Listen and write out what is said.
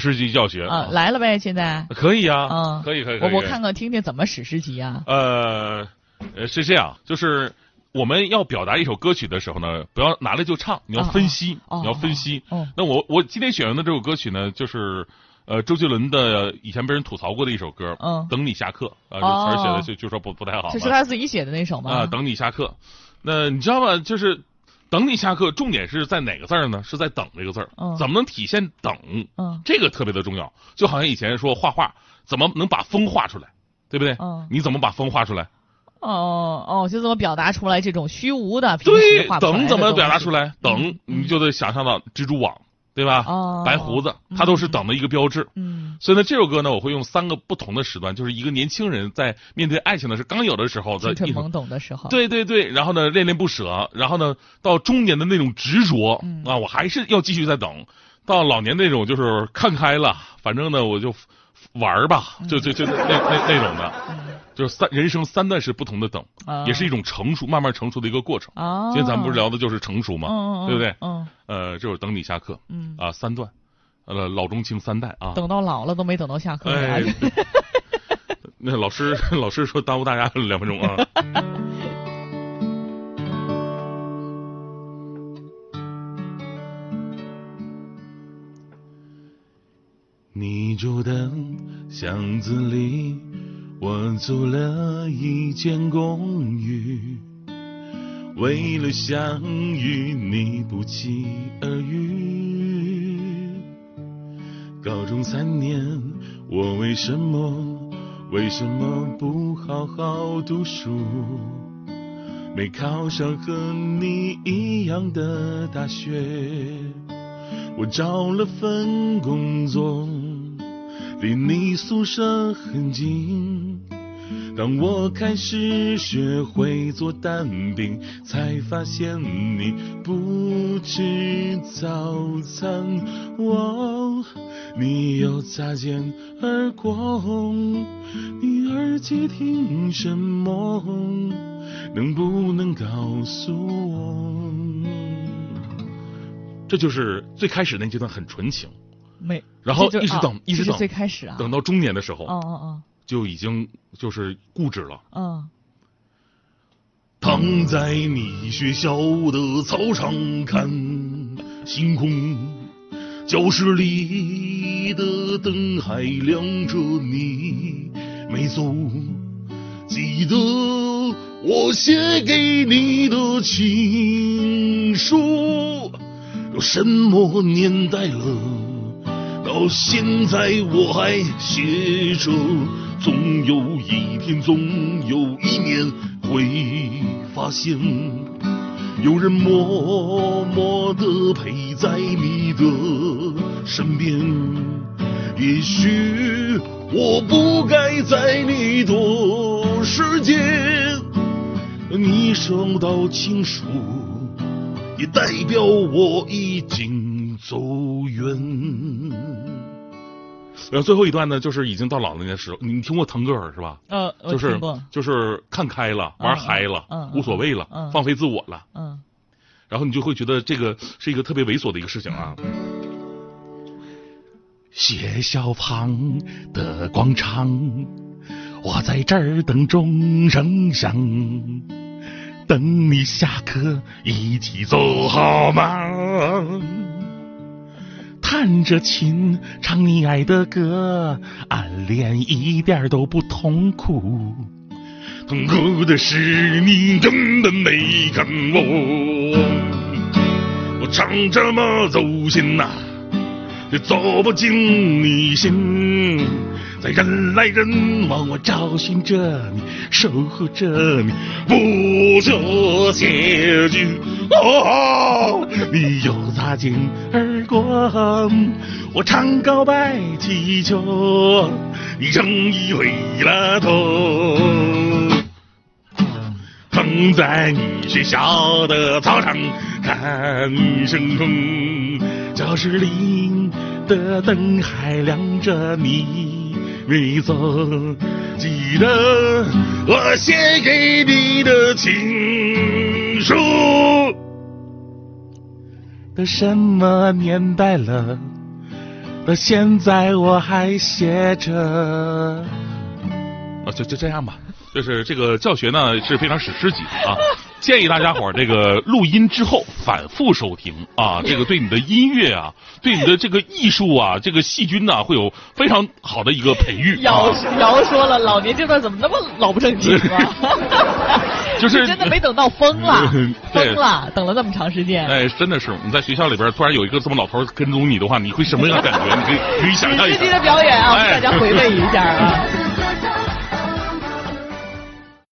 史诗级教学啊，来了呗，现在。可以啊，嗯，可以可以。我我看看听听怎么史诗级啊？呃，呃是这样，就是我们要表达一首歌曲的时候呢，不要拿来就唱，你要分析，哦你要分析。哦，那我我今天选用的这首歌曲呢，就是呃周杰伦的以前被人吐槽过的一首歌，嗯，等你下课啊，这词写的就就说不不太好。这是他自己写的那首吗？啊，等你下课。那你知道吗？就是等你下课，重点是在哪个字儿呢？是在等这个字儿。嗯怎么能体现等？嗯这个特别的重要。就好像以前说画画，怎么能把风画出来，对不对？嗯你怎么把风画出来？哦哦，就这么表达出来这种虚无的，对，等怎么表达出来？等嗯你就得想象到蜘蛛网，对吧？哦白胡子，它都是等的一个标志。嗯所以呢，这首歌呢，我会用三个不同的时段，就是一个年轻人在面对爱情的是刚有的时候的一种青懵懂的时候，对对对，然后呢，恋恋不舍，然后呢，到中年的那种执着、嗯。啊，我还是要继续再等，到老年那种就是看开了，反正呢我就玩儿吧，就就就那那那种的，嗯。就是三人生三段是不同的等，啊。也是一种成熟，慢慢成熟的一个过程。啊，今天咱们不是聊的就是成熟吗？嗯嗯嗯。对不对？嗯。呃，就是等你下课。嗯，啊，三段，呃，老中青三代啊。等到老了都没等到下课呢哎，那老师老师说耽误大家两分钟啊。你住的巷子里，我租了一间公寓，为了相遇，你不期而遇。高中三年，我为什么为什么不好好读书？没考上和你一样的大学，我找了份工作，离你宿舍很近。当我开始学会做蛋饼，才发现你不吃早餐。哦，你又擦肩而过，你耳机听什么？能不能告诉我？这就是最开始那阶段很纯情，没，然后一直等啊一直等最开始啊，等到中年的时候，哦哦就已经就是固执了。嗯，躺在你学校的操场看星空，教室里的灯还亮着，你没走。记得我写给你的情书，都什么年代了？到现在我还写着，总有一天，总有一年会发现，有人默默地陪在你的身边。也许我不该在你的世界，你收到情书，也代表我已经走远。然后最后一段呢，就是已经到老年的时候，你听过腾格尔是吧？呃，我就是听过就是看开了，嗯玩嗨了，嗯嗯无所谓了，嗯放飞自我了，嗯然后你就会觉得这个是一个特别猥琐的一个事情啊。学校旁的广场，我在这儿等钟声响，等你下课一起走好吗？弹着琴，唱你爱的歌，暗恋一点都不痛苦。痛苦的是你根本没看我，我唱这么走心呐、却走不进你心。在人来人往，我找寻着你，守护着你，不求结局。哦，你又擦肩而过，我唱告白气球，你诚意回了头。躺在你学校的操场看星空，教室里的灯还亮着，你没走。记得我写给你的情书，都什么年代了？到现在我还写着。啊，就就这样吧。就是这个教学呢是非常史诗级的啊，建议大家伙儿这个录音之后反复收听啊，这个对你的音乐啊，对你的这个艺术啊，这个细菌呐、会有非常好的一个培育。瑶啊、瑶说了，老年这段怎么那么老不正经啊？就是真的没等到疯了，对疯了，等了那么长时间。哎，真的是你在学校里边突然有一个这么老头跟踪你的话，你会什么样的感觉？你可以可以想象一下史诗级。的表演啊，我们哎大家回味一下啊。